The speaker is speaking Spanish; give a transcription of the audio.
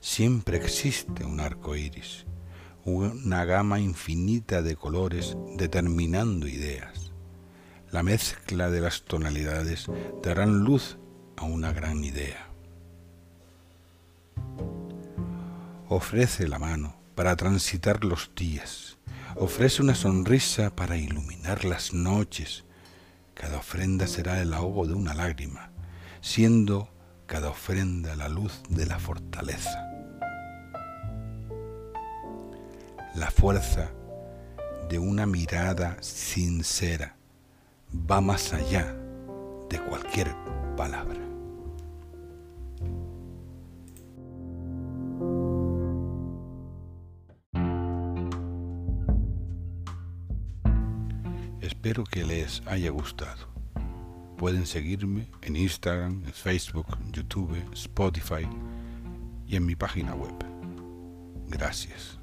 Siempre existe un arco iris, una gama infinita de colores determinando ideas. La mezcla de las tonalidades darán luz a una gran idea. Ofrece la mano para transitar los días. Ofrece una sonrisa para iluminar las noches. Cada ofrenda será el ahogo de una lágrima, siendo cada ofrenda la luz de la fortaleza. La fuerza de una mirada sincera va más allá de cualquier palabra. Espero que les haya gustado. Pueden seguirme en Instagram, Facebook, YouTube, Spotify y en mi página web. Gracias.